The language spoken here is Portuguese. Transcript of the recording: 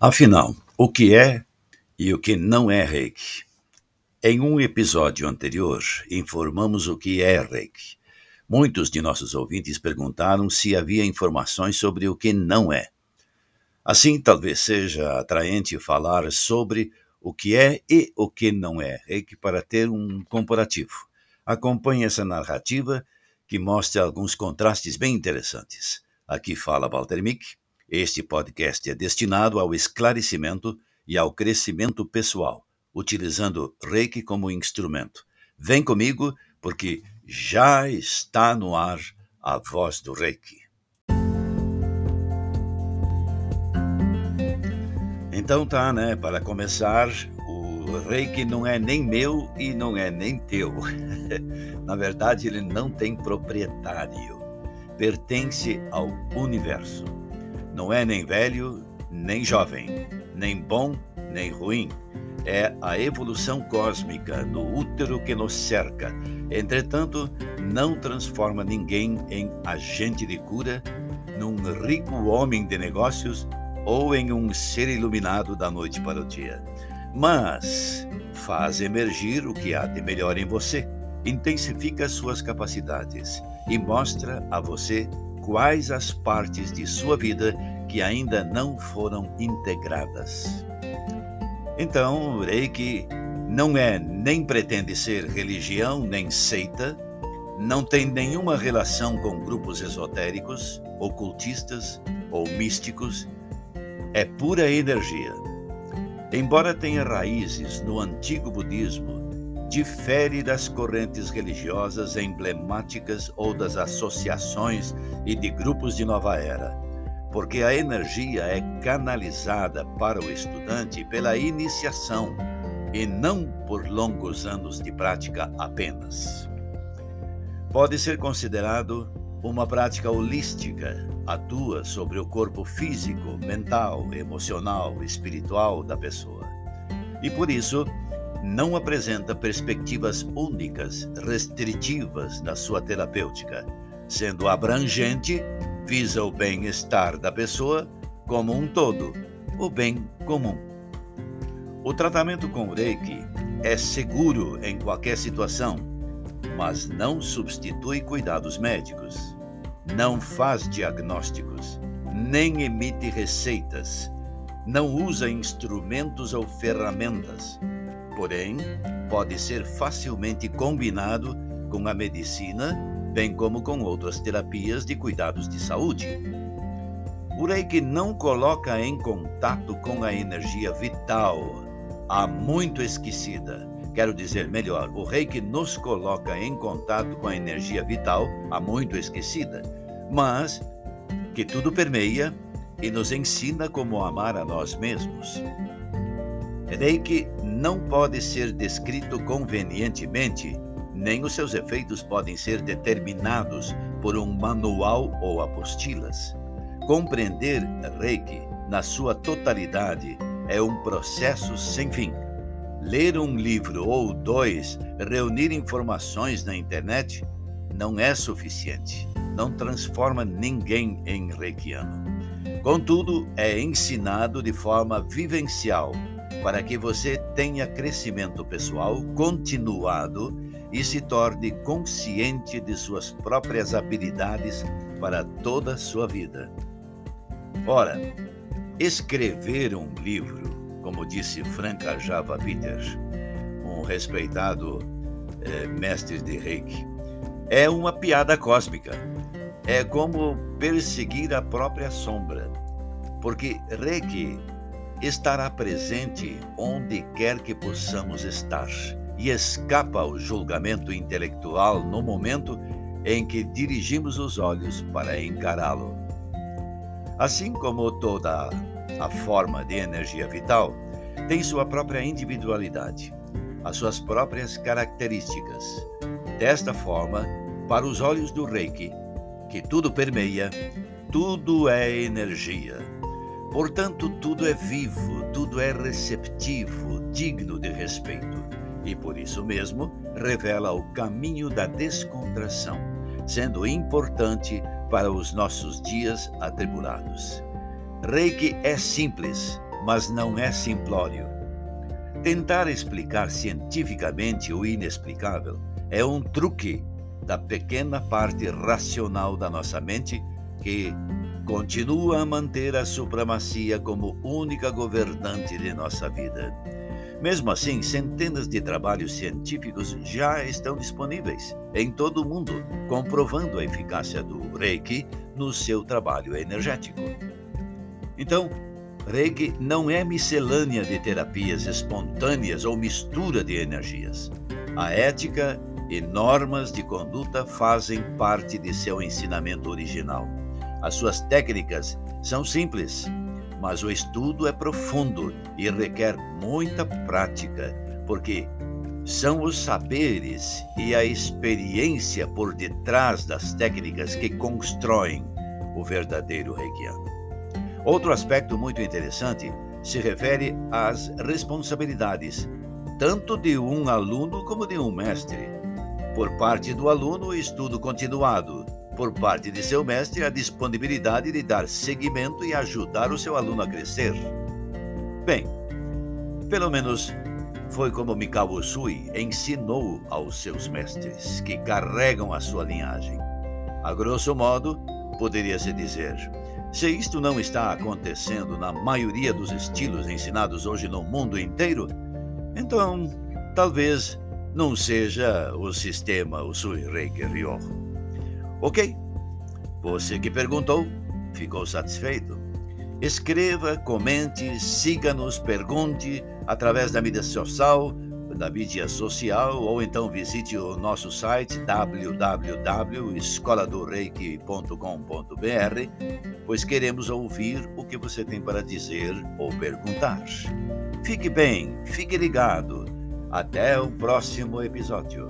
Afinal, o que é e o que não é Reiki? Em um episódio anterior, informamos o que é Reiki. Muitos de nossos ouvintes perguntaram se havia informações sobre o que não é. Assim, talvez seja atraente falar sobre o que é e o que não é Reiki para ter um comparativo. Acompanhe essa narrativa que mostra alguns contrastes bem interessantes. Aqui fala Walter Mick este podcast é destinado ao esclarecimento e ao crescimento pessoal, utilizando Reiki como instrumento. Vem comigo, porque já está no ar a voz do Reiki. Então tá, né? Para começar, o Reiki não é nem meu e não é nem teu. Na verdade, ele não tem proprietário. Pertence ao universo. Não é nem velho, nem jovem, nem bom, nem ruim. É a evolução cósmica no útero que nos cerca. Entretanto, não transforma ninguém em agente de cura, num rico homem de negócios ou em um ser iluminado da noite para o dia. Mas faz emergir o que há de melhor em você, intensifica suas capacidades e mostra a você quais as partes de sua vida que ainda não foram integradas. Então, Reiki não é nem pretende ser religião nem seita, não tem nenhuma relação com grupos esotéricos, ocultistas ou místicos, é pura energia. Embora tenha raízes no antigo budismo, difere das correntes religiosas emblemáticas ou das associações e de grupos de nova era, porque a energia é canalizada para o estudante pela iniciação e não por longos anos de prática apenas. Pode ser considerado uma prática holística, atua sobre o corpo físico, mental, emocional, espiritual da pessoa. E por isso, não apresenta perspectivas únicas, restritivas na sua terapêutica, sendo abrangente, visa o bem-estar da pessoa como um todo, o bem comum. O tratamento com Reiki é seguro em qualquer situação, mas não substitui cuidados médicos, não faz diagnósticos, nem emite receitas, não usa instrumentos ou ferramentas porém, pode ser facilmente combinado com a medicina, bem como com outras terapias de cuidados de saúde. O Reiki não coloca em contato com a energia vital, há muito esquecida. Quero dizer melhor, o Reiki nos coloca em contato com a energia vital, há muito esquecida, mas que tudo permeia e nos ensina como amar a nós mesmos. Reiki não pode ser descrito convenientemente, nem os seus efeitos podem ser determinados por um manual ou apostilas. Compreender Reiki na sua totalidade é um processo sem fim. Ler um livro ou dois, reunir informações na internet, não é suficiente. Não transforma ninguém em reikiano. Contudo, é ensinado de forma vivencial para que você tenha crescimento pessoal continuado e se torne consciente de suas próprias habilidades para toda a sua vida. Ora, escrever um livro, como disse Franca Java Peter, um respeitado eh, mestre de Reiki, é uma piada cósmica. É como perseguir a própria sombra, porque Reiki estará presente onde quer que possamos estar e escapa ao julgamento intelectual no momento em que dirigimos os olhos para encará-lo. Assim como toda a forma de energia vital tem sua própria individualidade, as suas próprias características. Desta forma, para os olhos do Reiki, que tudo permeia, tudo é energia Portanto, tudo é vivo, tudo é receptivo, digno de respeito. E por isso mesmo revela o caminho da descontração, sendo importante para os nossos dias atribulados. Reiki é simples, mas não é simplório. Tentar explicar cientificamente o inexplicável é um truque da pequena parte racional da nossa mente que continua a manter a supremacia como única governante de nossa vida. Mesmo assim, centenas de trabalhos científicos já estão disponíveis em todo o mundo, comprovando a eficácia do Reiki no seu trabalho energético. Então, Reiki não é miscelânea de terapias espontâneas ou mistura de energias. A ética e normas de conduta fazem parte de seu ensinamento original. As suas técnicas são simples, mas o estudo é profundo e requer muita prática, porque são os saberes e a experiência por detrás das técnicas que constroem o verdadeiro reikiano. Outro aspecto muito interessante se refere às responsabilidades, tanto de um aluno como de um mestre. Por parte do aluno, o estudo continuado, por parte de seu mestre, a disponibilidade de dar seguimento e ajudar o seu aluno a crescer. Bem, pelo menos foi como Mikao Usui ensinou aos seus mestres, que carregam a sua linhagem. A grosso modo, poderia-se dizer: se isto não está acontecendo na maioria dos estilos ensinados hoje no mundo inteiro, então talvez não seja o sistema Usui Reiki Ryo. Ok? Você que perguntou, ficou satisfeito? Escreva, comente, siga-nos, pergunte através da mídia social, da mídia social ou então visite o nosso site www.escoladoreiki.com.br, pois queremos ouvir o que você tem para dizer ou perguntar. Fique bem, fique ligado. Até o próximo episódio.